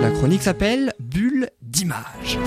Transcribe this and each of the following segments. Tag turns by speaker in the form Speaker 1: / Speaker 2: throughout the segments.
Speaker 1: La chronique s'appelle Bulle d'image.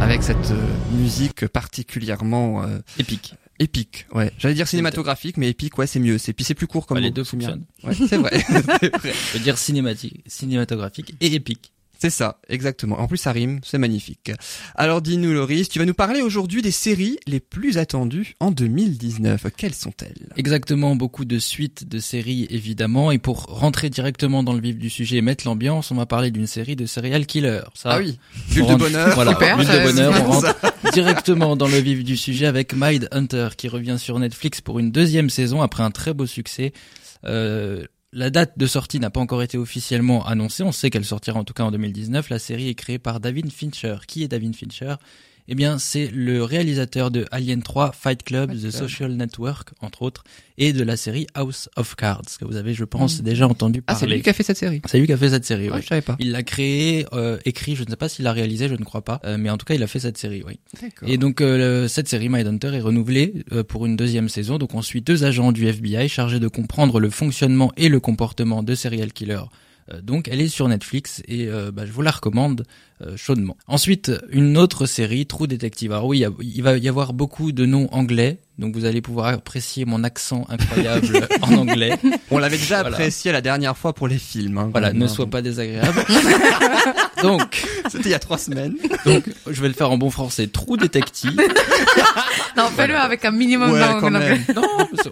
Speaker 1: Avec cette euh, musique particulièrement euh,
Speaker 2: Épique.
Speaker 1: épique, ouais. J'allais dire cinématographique, mais épique, ouais, c'est mieux. C'est puis c'est plus court comme
Speaker 2: Bah, les deux fonctionnent.
Speaker 1: Ouais, c'est vrai. C'est vrai.
Speaker 2: Je veux dire cinématique, cinématographique et épique.
Speaker 1: C'est ça, exactement. En plus, ça rime, c'est magnifique. Alors, dis-nous, Loris, tu vas nous parler aujourd'hui des séries les plus attendues en 2019. Quelles sont-elles?
Speaker 2: Exactement, beaucoup de suites de séries évidemment. Et pour rentrer directement dans le vif du sujet et mettre l'ambiance, on va parler d'une série de serial killer. Ça,
Speaker 1: Ah oui, bulle de
Speaker 2: rentre-
Speaker 1: bonheur.
Speaker 2: Voilà,
Speaker 3: Super,
Speaker 2: bulle de bonheur. On rentre directement dans le vif du sujet avec Mind Hunter qui revient sur Netflix pour une deuxième saison après un très beau succès. Euh, la date de sortie n'a pas encore été officiellement annoncée. On sait qu'elle sortira en tout cas en 2019. La série est créée par David Fincher. Qui est David Fincher? Eh bien, c'est le réalisateur de Alien 3, Fight Club,
Speaker 1: Fight
Speaker 2: The. Social Network, entre autres, et de la série House of Cards, que vous avez, je pense, déjà entendu
Speaker 1: Ah, c'est
Speaker 2: parler.
Speaker 1: lui qui a fait cette série.
Speaker 2: C'est lui qui a fait cette série,
Speaker 1: Ouais,
Speaker 2: oui.
Speaker 1: je savais pas.
Speaker 2: Il l'a créé, euh, écrit, je ne sais pas s'il l'a réalisé, je ne crois pas, euh, mais en tout cas il a fait cette série, oui.
Speaker 1: D'accord.
Speaker 2: Et donc euh, cette série Mindhunter est renouvelée euh, pour une deuxième saison, donc on suit deux agents du FBI chargés de comprendre le fonctionnement et le comportement de serial killers. Euh, donc elle est sur Netflix et euh, bah, je vous la recommande euh, chaudement. Ensuite, une autre série, True Detective. Alors oui, il y a- il va y avoir beaucoup de noms anglais, donc vous allez pouvoir apprécier mon accent incroyable en anglais.
Speaker 1: On l'avait déjà
Speaker 2: Voilà.
Speaker 1: apprécié la dernière fois pour les films. hein,
Speaker 2: Voilà, ne
Speaker 1: hein.
Speaker 2: sois pas désagréable. donc,
Speaker 1: C'était il y a trois semaines.
Speaker 2: donc, je vais le faire en bon français. Trou détective.
Speaker 3: Fais-le avec un minimum
Speaker 1: Ouais,
Speaker 3: d'angle.
Speaker 1: quand même.
Speaker 2: Non,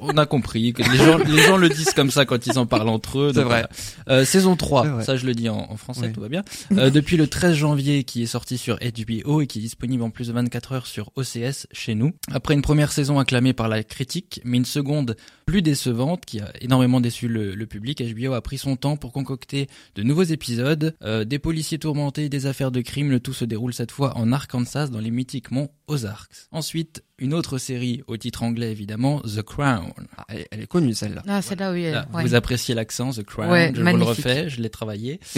Speaker 2: on a compris que les gens, les gens le disent comme ça quand ils en parlent entre eux.
Speaker 1: C'est vrai.
Speaker 2: voilà. Euh, saison
Speaker 1: C'est
Speaker 2: 3,
Speaker 1: vrai.
Speaker 2: ça je le dis en, en français,
Speaker 1: Oui.
Speaker 2: tout va bien. Euh, depuis le 13 janvier, qui est sorti sur HBO et qui est disponible en plus de 24 heures sur OCS chez nous. Après une première saison acclamée par la critique, mais une seconde plus décevante qui a énormément déçu le, le public, HBO a pris son temps pour concocter de nouveaux épisodes, euh, des policiers tourmentés, des affaires de crime. Le tout se déroule cette fois en Arkansas, dans les mythiques monts Ozarks. Ensuite, une autre série au titre anglais évidemment, The Crown.
Speaker 1: Ah, elle, elle est connue celle-là.
Speaker 3: Ah, c'est là où il est.
Speaker 2: Là,
Speaker 3: ouais.
Speaker 2: Vous appréciez l'accent, The Crown,
Speaker 3: Ouais,
Speaker 2: je vous le refais, je l'ai travaillé.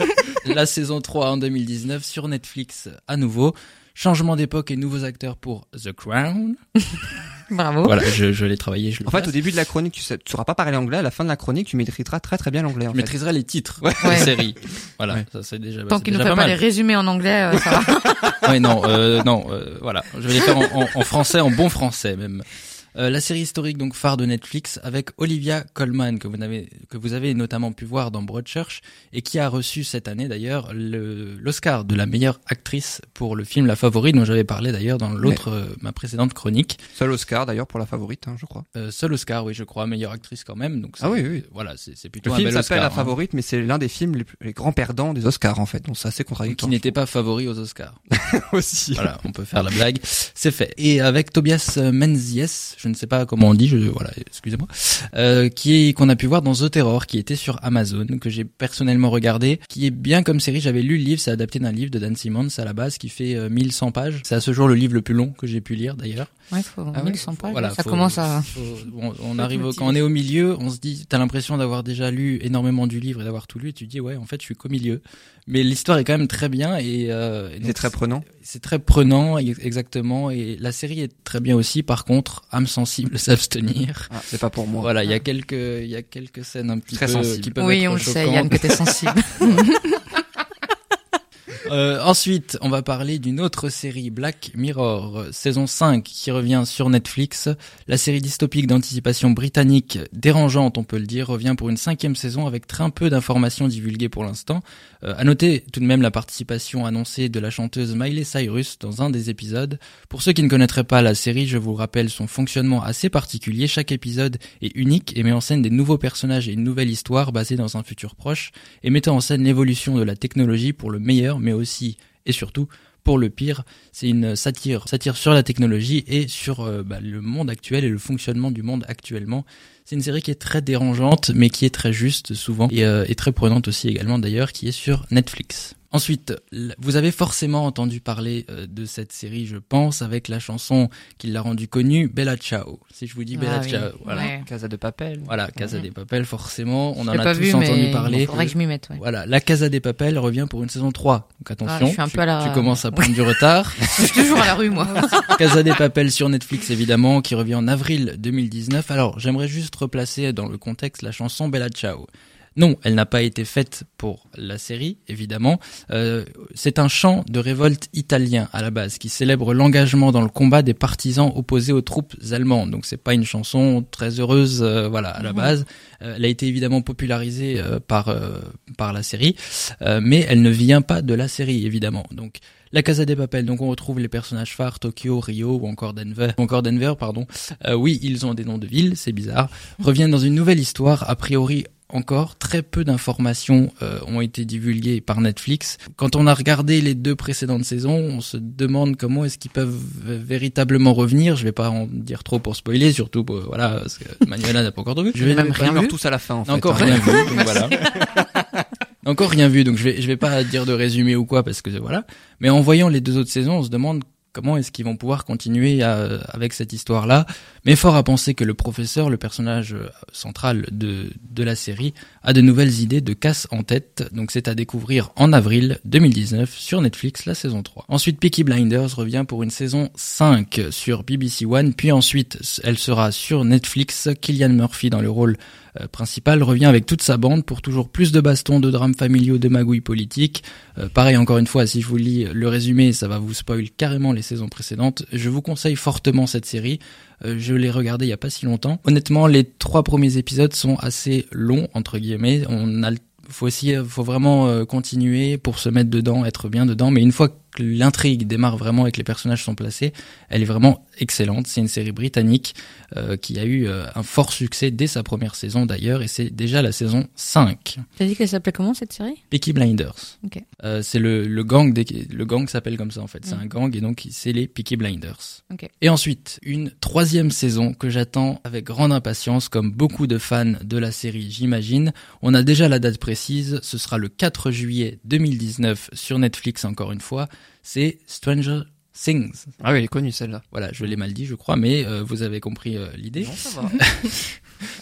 Speaker 2: La saison 3 en 2019 sur Netflix à nouveau. Changement d'époque et nouveaux acteurs pour The Crown.
Speaker 3: Bravo.
Speaker 2: Voilà, je, je l'ai travaillé, je le
Speaker 1: En fait, au début de la chronique, tu, tu sauras pas parler anglais. À la fin de la chronique, tu maîtriseras très très bien l'anglais. Fait.
Speaker 2: maîtriserai les titres
Speaker 1: Ouais.
Speaker 2: des séries. Voilà,
Speaker 1: Ouais.
Speaker 2: ça c'est déjà,
Speaker 3: Tant qu'il ne fait
Speaker 2: pas
Speaker 3: pas les résumés en anglais, euh, ça va.
Speaker 2: Ouais, non, euh, non, euh, voilà. Je vais les faire en, en- en français, en bon français même. Euh, la série historique donc phare de Netflix avec Olivia Colman que vous avez que vous avez notamment pu voir dans Broadchurch et qui a reçu cette année d'ailleurs le- l'Oscar de la meilleure actrice pour le film La Favorite dont j'avais parlé d'ailleurs dans l'autre euh, ma précédente chronique.
Speaker 1: Seul Oscar d'ailleurs pour la favorite, hein, je crois.
Speaker 2: Euh, seul Oscar oui je crois meilleure actrice quand même donc
Speaker 1: Ah oui, oui.
Speaker 2: voilà c'est plutôt
Speaker 1: Le
Speaker 2: un
Speaker 1: film s'appelle La
Speaker 2: hein,
Speaker 1: Favorite, mais c'est l'un des films les, grands perdants des Oscars en fait. Donc c'est assez
Speaker 2: qui
Speaker 1: contradictoire.
Speaker 2: n'était pas favori aux Oscars.
Speaker 1: aussi.
Speaker 2: Voilà, on peut faire la blague. C'est fait. Et avec Tobias Menzies, je ne sais pas comment on dit, je, voilà, excusez-moi, euh, qui est qu'on a pu voir dans The Terror, qui était sur Amazon, que j'ai personnellement regardé, qui est bien comme série. J'avais lu le livre, c'est adapté d'un livre de Dan Simmons à la base, qui fait euh, 1100 pages. C'est à ce jour le livre le plus long que j'ai pu lire d'ailleurs.
Speaker 3: Ouais, faut
Speaker 1: Ah ouais,
Speaker 3: 1100 pages.
Speaker 2: Voilà,
Speaker 3: ça
Speaker 2: faut-
Speaker 3: commence à.
Speaker 2: faut- on arrive au- quand on est au milieu, on se dit, t'as l'impression d'avoir déjà lu énormément du livre et d'avoir tout lu, et tu te dis ouais, en fait, je suis qu'au milieu. Mais l'histoire est quand même très bien et, euh, et
Speaker 1: C'est très prenant.
Speaker 2: C'est très prenant, ex- exactement. Et la série est très bien aussi. Par contre, âme sensible s'abstenir.
Speaker 1: Ah, c'est pas pour moi.
Speaker 2: Voilà, il y a quelques, il y a quelques scènes un petit
Speaker 1: Très
Speaker 2: peu
Speaker 1: sensibles.
Speaker 2: qui peuvent
Speaker 3: Oui,
Speaker 2: être
Speaker 3: on le sait. Yann, que t'es sensible.
Speaker 2: Euh, ensuite, on va parler d'une autre série, Black Mirror, saison 5, qui revient sur Netflix. La série dystopique d'anticipation britannique, dérangeante on peut le dire, revient pour une cinquième saison avec très peu d'informations divulguées pour l'instant. Euh, à noter tout de même la participation annoncée de la chanteuse Miley Cyrus dans un des épisodes. Pour ceux qui ne connaîtraient pas la série, je vous rappelle son fonctionnement assez particulier. Chaque épisode est unique et met en scène des nouveaux personnages et une nouvelle histoire basée dans un futur proche et mettant en scène l'évolution de la technologie pour le meilleur, mais aussi et surtout pour le pire. C'est une satire, satire sur la technologie et sur euh, bah, le monde actuel et le fonctionnement du monde actuellement. C'est une série qui est très dérangeante, mais qui est très juste souvent et, euh, et très prenante aussi également d'ailleurs, qui est sur Netflix. Ensuite, vous avez forcément entendu parler euh, de cette série, je pense, avec la chanson qui l'a rendue connue, Bella Ciao. Si je vous dis Bella
Speaker 3: Ah oui.
Speaker 2: Ciao, voilà.
Speaker 3: Ouais.
Speaker 1: Casa de Papel.
Speaker 2: Voilà, Casa
Speaker 3: Mhm.
Speaker 2: des Papel, forcément, on
Speaker 3: Je
Speaker 2: en a
Speaker 3: pas
Speaker 2: tous
Speaker 3: vu,
Speaker 2: entendu
Speaker 3: mais
Speaker 2: parler.
Speaker 3: Il faudrait que je m'y mette, ouais.
Speaker 2: Voilà, la Casa des Papel revient pour une saison 3. Donc attention,
Speaker 3: Ah, je suis un
Speaker 2: tu,
Speaker 3: peu à la-
Speaker 2: tu commences à prendre du retard.
Speaker 3: Je suis toujours à la rue, moi.
Speaker 2: Casa des Papel sur Netflix évidemment, qui revient en avril 2019. Alors, j'aimerais juste replacer dans le contexte la chanson Bella Ciao. Non, elle n'a pas été faite pour la série, évidemment. Euh, c'est un chant de révolte italien à la base qui célèbre l'engagement dans le combat des partisans opposés aux troupes allemandes. Donc c'est pas une chanson très heureuse, euh, voilà, à la
Speaker 3: Mhm.
Speaker 2: base. Euh, elle a été évidemment popularisée euh, par euh, par la série, euh, mais elle ne vient pas de la série évidemment. Donc la Casa des Papel, donc on retrouve les personnages phares Tokyo, Rio ou encore Denver, ou encore Denver, pardon. Euh, oui, ils ont des noms de villes, c'est bizarre. Reviennent dans une nouvelle histoire, a priori encore très peu d'informations euh, ont été divulguées par Netflix. Quand on a regardé les deux précédentes saisons, on se demande comment est-ce qu'ils peuvent véritablement revenir. Je vais pas en dire trop pour spoiler, surtout pour, voilà parce que Manuela n'a pas encore vu. Je vais
Speaker 3: Même rien vu.
Speaker 1: tous à la fin, en fait.
Speaker 2: encore
Speaker 1: hein.
Speaker 2: rien vu, donc voilà. Encore rien vu, donc je vais je vais pas dire de résumé ou quoi parce que voilà. Mais en voyant les deux autres saisons, on se demande comment est-ce qu'ils vont pouvoir continuer avec cette histoire-là. Mais fort à penser que le professeur, le personnage euh, central de de la série, a de nouvelles idées de casse en tête. Donc c'est à découvrir en avril 2019 sur Netflix la saison 3. Ensuite Peaky Blinders revient pour une saison 5 sur BBC One, puis ensuite elle sera sur Netflix. Killian Murphy dans le rôle euh, principal revient avec toute sa bande pour toujours plus de bastons, de drames familiaux, de magouilles politiques. Euh, pareil, encore une fois, si je vous lis le résumé, ça va vous spoil carrément les saisons précédentes. Je vous conseille fortement cette série. Euh, je l'ai regardée il y a pas si longtemps. Honnêtement, les trois premiers épisodes sont assez longs entre guillemets. On a faut aussi, faut vraiment euh, continuer pour se mettre dedans, être bien dedans. Mais une fois l'intrigue démarre vraiment et que les personnages sont placés, elle est vraiment excellente. C'est une série britannique euh, qui a eu euh, un fort succès dès sa première saison d'ailleurs, et c'est déjà la saison 5.
Speaker 3: T'as dit qu'elle s'appelait comment, cette série?
Speaker 2: Peaky Blinders.
Speaker 3: Ok.
Speaker 2: Euh, c'est le, le gang des, le gang s'appelle comme ça en fait. C'est un gang et donc c'est les Peaky Blinders.
Speaker 3: Ok.
Speaker 2: Et ensuite une troisième saison que j'attends avec grande impatience, comme beaucoup de fans de la série, j'imagine. On a déjà la date précise. Ce sera le 4 juillet 2019 sur Netflix encore une fois. C'est Stranger Things.
Speaker 1: Ah oui, elle est connue celle-là.
Speaker 2: Voilà, je l'ai mal dit, je crois, mais euh, vous avez compris euh, l'idée.
Speaker 1: Non, ça va.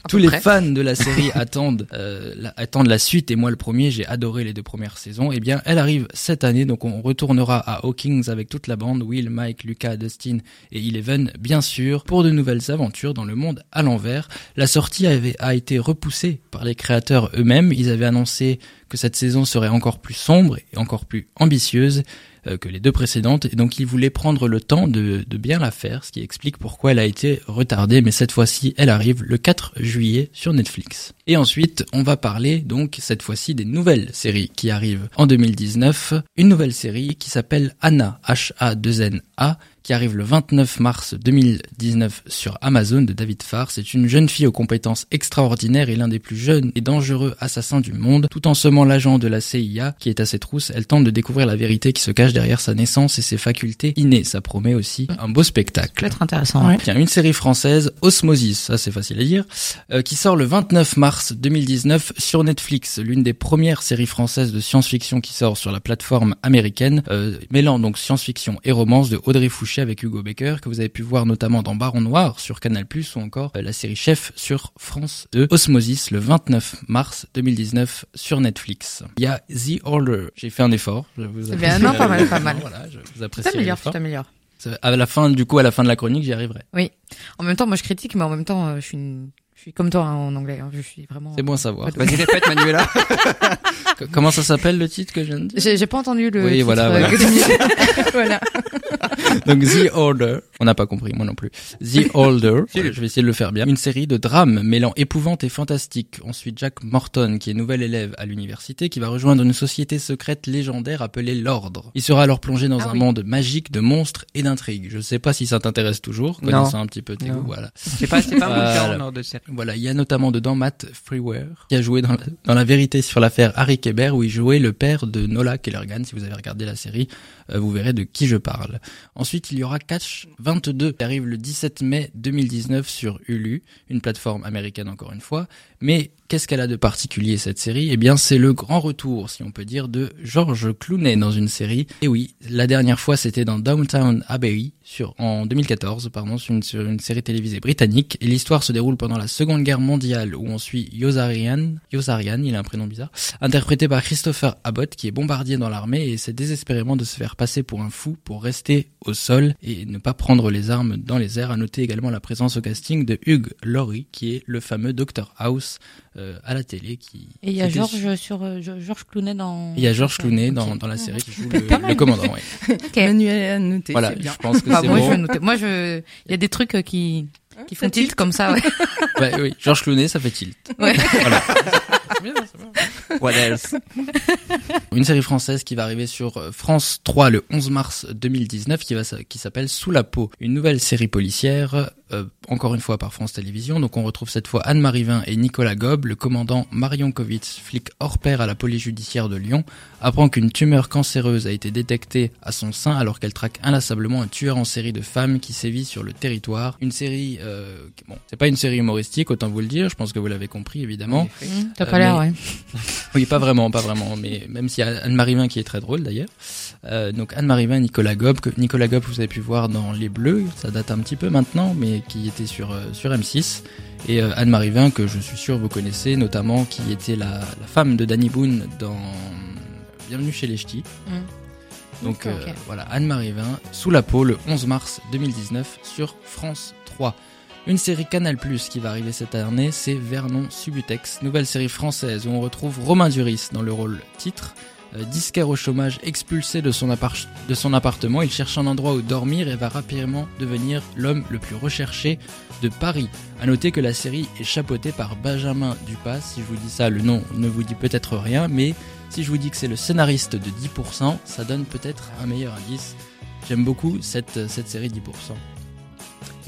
Speaker 3: À
Speaker 2: Tous les
Speaker 3: près.
Speaker 2: fans de la série attendent, euh, la, attendent la suite et moi le premier, j'ai adoré les deux premières saisons. Eh bien, elle arrive cette année, donc on retournera à Hawkins avec toute la bande, Will, Mike, Lucas, Dustin et Eleven, bien sûr, pour de nouvelles aventures dans le monde à l'envers. La sortie avait, a été repoussée par les créateurs eux-mêmes. Ils avaient annoncé que cette saison serait encore plus sombre et encore plus ambitieuse que les deux précédentes, et donc ils voulaient prendre le temps de, de bien la faire, ce qui explique pourquoi elle a été retardée, mais cette fois-ci, elle arrive le 4 juillet sur Netflix. Et ensuite, on va parler donc cette fois-ci des nouvelles séries qui arrivent en 2019. Une nouvelle série qui s'appelle Anna, H-A-2-N-A, qui arrive le 29 mars 2019 sur Amazon de David Farr. C'est une jeune fille aux compétences extraordinaires et l'un des plus jeunes et dangereux assassins du monde. Tout en semant l'agent de la CIA qui est à ses trousses, elle tente de découvrir la vérité qui se cache derrière sa naissance et ses facultés innées. Ça promet aussi un beau
Speaker 3: Ça peut
Speaker 2: spectacle.
Speaker 3: être intéressant. ouais.
Speaker 2: Tiens, une série française, Osmosis, ça c'est facile à dire, euh, qui sort le 29 mars 2019 sur Netflix, l'une des premières séries françaises de science-fiction qui sort sur la plateforme américaine, euh, mêlant donc science-fiction et romance de Audrey Fouché avec Hugo Becker, que vous avez pu voir notamment dans Baron Noir sur Canal+, ou encore euh, la série Chef sur France 2, Osmosis, le 29 mars 2019 sur Netflix. Il y a The Order, j'ai fait un effort. Je vous
Speaker 3: C'est bien, non, pas mal, pas mal.
Speaker 2: Voilà, je vous apprécie
Speaker 3: tu t'améliores.
Speaker 2: À la fin, du coup, à la fin de la chronique, j'y arriverai.
Speaker 3: En même temps, moi, je critique, mais en même temps, euh, je suis une... Je suis comme toi hein, en anglais. hein. Je suis vraiment.
Speaker 2: C'est bon à savoir.
Speaker 1: Vas-y, répète, Manuela.
Speaker 2: Comment ça s'appelle le titre que je viens de dire?
Speaker 3: J'ai pas entendu le.
Speaker 2: Oui,
Speaker 3: titre,
Speaker 2: voilà,
Speaker 3: euh,
Speaker 2: voilà.
Speaker 3: voilà.
Speaker 2: Donc The Order, on n'a pas compris, moi non plus. The Order, voilà, je vais essayer de le faire bien. Une série de drames mêlant épouvante et fantastique. Ensuite, Jack Morton, qui est nouvel élève à l'université, qui va rejoindre une société secrète légendaire appelée l'Ordre. Il sera alors plongé dans
Speaker 3: Ah
Speaker 2: un
Speaker 3: oui.
Speaker 2: monde magique de monstres et d'intrigues. Je sais pas si ça t'intéresse toujours,
Speaker 1: Non.
Speaker 2: connaissant un petit peu tes
Speaker 1: Non.
Speaker 2: goûts, voilà.
Speaker 1: C'est pas, c'est pas mon genre de série.
Speaker 2: Voilà, il y a notamment dedans Matt Freeware, qui a joué dans la, vérité sur l'affaire Harry Kéber, où il jouait le père de Nola Kellergan. Si vous avez regardé la série, euh, vous verrez de qui je parle. Ensuite, il y aura Catch 22, qui arrive le 17 mai 2019 sur Hulu, une plateforme américaine encore une fois. Mais Qu'est-ce qu'elle a de particulier cette série? Eh bien, c'est le grand retour, si on peut dire, de George Clooney dans une série. Et oui, la dernière fois, c'était dans Downtown Abbey en 2014, pardon, sur une, sur une série télévisée britannique. Et l'histoire se déroule pendant la Seconde Guerre mondiale, où on suit Yosarian, Yosarian, il a un prénom bizarre, interprété par Christopher Abbott, qui est bombardier dans l'armée et essaie désespérément de se faire passer pour un fou pour rester au sol et ne pas prendre les armes dans les airs. À noter également la présence au casting de Hugh Laurie, qui est le fameux Dr House euh, à la télé. Qui,
Speaker 3: Et il y a Georges sur euh, Georges Clooney dans.
Speaker 2: il y a Georges Clooney dans, dans la série qui joue le, le commandant. ouais.
Speaker 3: Ok.
Speaker 4: Manuel a noté.
Speaker 2: Voilà,
Speaker 4: bien.
Speaker 2: je pense que
Speaker 3: Ah,
Speaker 2: c'est
Speaker 3: moi, je
Speaker 2: bon.
Speaker 3: vais noter. Moi, je, il y a des trucs euh, qui, qui font tilt comme ça, ouais.
Speaker 2: Ouais, oui, Georges Clooney, ça fait tilt.
Speaker 3: Ouais.
Speaker 2: Voilà. C'est bien, c'est bien.
Speaker 1: What else?
Speaker 2: Une série française qui va arriver sur euh, France 3 le 11 mars 2019 qui va qui s'appelle Sous la peau, une nouvelle série policière euh, encore une fois par France Télévisions. Donc on retrouve cette fois Anne-Marie Vin et Nicolas Gob, le commandant Marion Kovitz, flic hors pair à la police judiciaire de Lyon, apprend qu'une tumeur cancéreuse a été détectée à son sein alors qu'elle traque inlassablement un tueur en série de femmes qui sévit sur le territoire. Une série euh, bon, c'est pas une série humoristique autant vous le dire, je pense que vous l'avez compris évidemment.
Speaker 3: Mmh, T'as
Speaker 2: Euh,
Speaker 3: pas l'air,
Speaker 2: mais-
Speaker 3: ouais.
Speaker 2: Oui, pas vraiment, pas vraiment, mais même s'il y a Anne-Marie Vin qui est très drôle d'ailleurs. Euh, donc Anne-Marie Vin, Nicolas Gob, que Nicolas Gob vous avez pu voir dans Les Bleus, ça date un petit peu maintenant, mais qui était sur euh, sur M6. Et euh, Anne-Marie Vin, que je suis sûr vous connaissez, notamment qui était la, la femme de Danny Boone dans Bienvenue chez les Ch'tis.
Speaker 3: Mm.
Speaker 2: Donc voilà, Anne-Marie Vin, sous la peau, le 11 mars 2019 sur France 3. Une série Canal Plus qui va arriver cette année, c'est Vernon Subutex, nouvelle série française où on retrouve Romain Duris dans le rôle titre. Euh, disquaire au chômage, expulsé de son, appartement, il cherche un endroit où dormir et va rapidement devenir l'homme le plus recherché de Paris. À noter que la série est chapeautée par Benjamin Dupas. Si je vous dis ça, le nom ne vous dit peut-être rien, mais si je vous dis que c'est le scénariste de 10%, ça donne peut-être un meilleur indice. J'aime beaucoup cette, cette série 10%.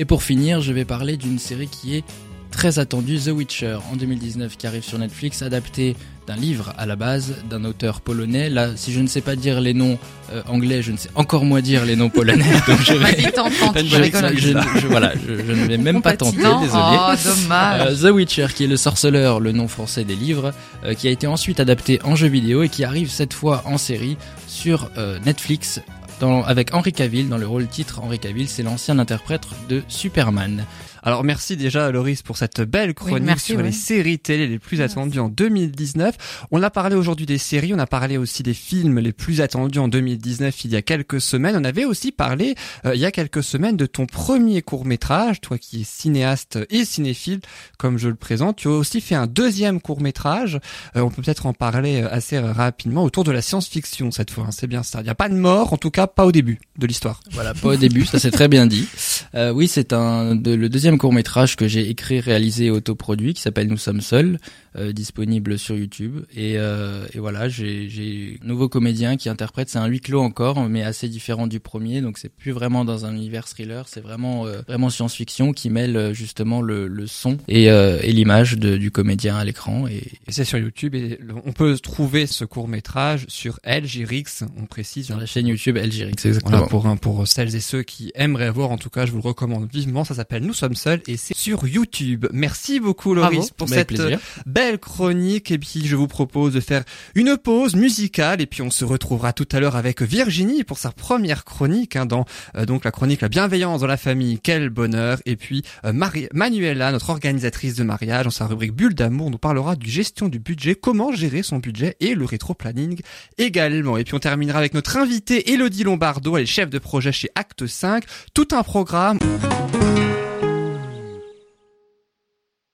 Speaker 2: Et pour finir, je vais parler d'une série qui est très attendue, The Witcher, en 2019, qui arrive sur Netflix, adaptée d'un livre à la base, d'un auteur polonais. Là, si je ne sais pas dire les noms euh, anglais, je ne sais encore moins dire les noms polonais, donc je vais...
Speaker 3: Vas-y, tente, tente,
Speaker 2: je,
Speaker 3: je rigole.
Speaker 2: je- je- voilà, je, ne vais même pas tenter,
Speaker 3: Non,
Speaker 2: désolé.
Speaker 3: oh, dommage.
Speaker 2: Euh, The Witcher, qui est le sorceleur, le nom français des livres, euh, qui a été ensuite adapté en jeu vidéo et qui arrive cette fois en série sur Netflix. Avec Henry Cavill dans le rôle titre Henry Cavill, c'est l'ancien interprète de Superman.
Speaker 1: Alors merci déjà Loris pour cette belle chronique
Speaker 3: merci,
Speaker 1: sur les séries télé les plus attendues en 2019. On a parlé aujourd'hui des séries, on a parlé aussi des films les plus attendus en 2019 il y a quelques semaines. On avait aussi parlé euh, il y a quelques semaines de ton premier court métrage, toi qui es cinéaste et cinéphile comme je le présente. Tu as aussi fait un deuxième court métrage. on peut peut-être en parler euh, assez rapidement autour de la science-fiction cette fois. hein, c'est bien ça. Il n'y a pas de mort, en tout cas pas au début de l'histoire.
Speaker 2: Voilà, pas au début, ça c'est très bien dit. Euh, oui, c'est un de, le deuxième court métrage que j'ai écrit, réalisé et autoproduit qui s'appelle Nous sommes seuls, euh, disponible sur YouTube. Et, euh, et voilà, j'ai un nouveau comédien qui interprète. C'est un huis clos encore, mais assez différent du premier. Donc c'est plus vraiment dans un univers thriller, c'est vraiment euh, vraiment science-fiction qui mêle euh, justement le, le son et, euh, et l'image du comédien à l'écran. Et,
Speaker 1: Et c'est sur YouTube et on peut trouver ce court métrage sur LGRX, on précise.
Speaker 2: sur
Speaker 1: hein.
Speaker 2: la chaîne YouTube LGRX, exactement.
Speaker 1: Voilà, pour, un- pour celles et ceux qui aimeraient voir, en tout cas, je vous le recommande vivement. Ça s'appelle Nous sommes seuls et c'est sur YouTube. Merci beaucoup, Loris,
Speaker 3: Bravo.
Speaker 1: pour cette
Speaker 2: plaisir.
Speaker 1: Belle chronique. Et puis, je vous propose de faire une pause musicale et puis on se retrouvera tout à l'heure avec Virginie pour sa première chronique, hein, dans euh, donc la chronique La bienveillance dans la famille. Quel bonheur. Et puis, euh, Marie- Manuela, notre organisatrice de mariage, dans sa rubrique Bulle d'amour, nous parlera du gestion du budget, comment gérer son budget et le rétro-planning également. Et puis, on terminera avec notre invitée Elodie Lombardo, elle est chef de projet chez Acte 5. Tout un programme.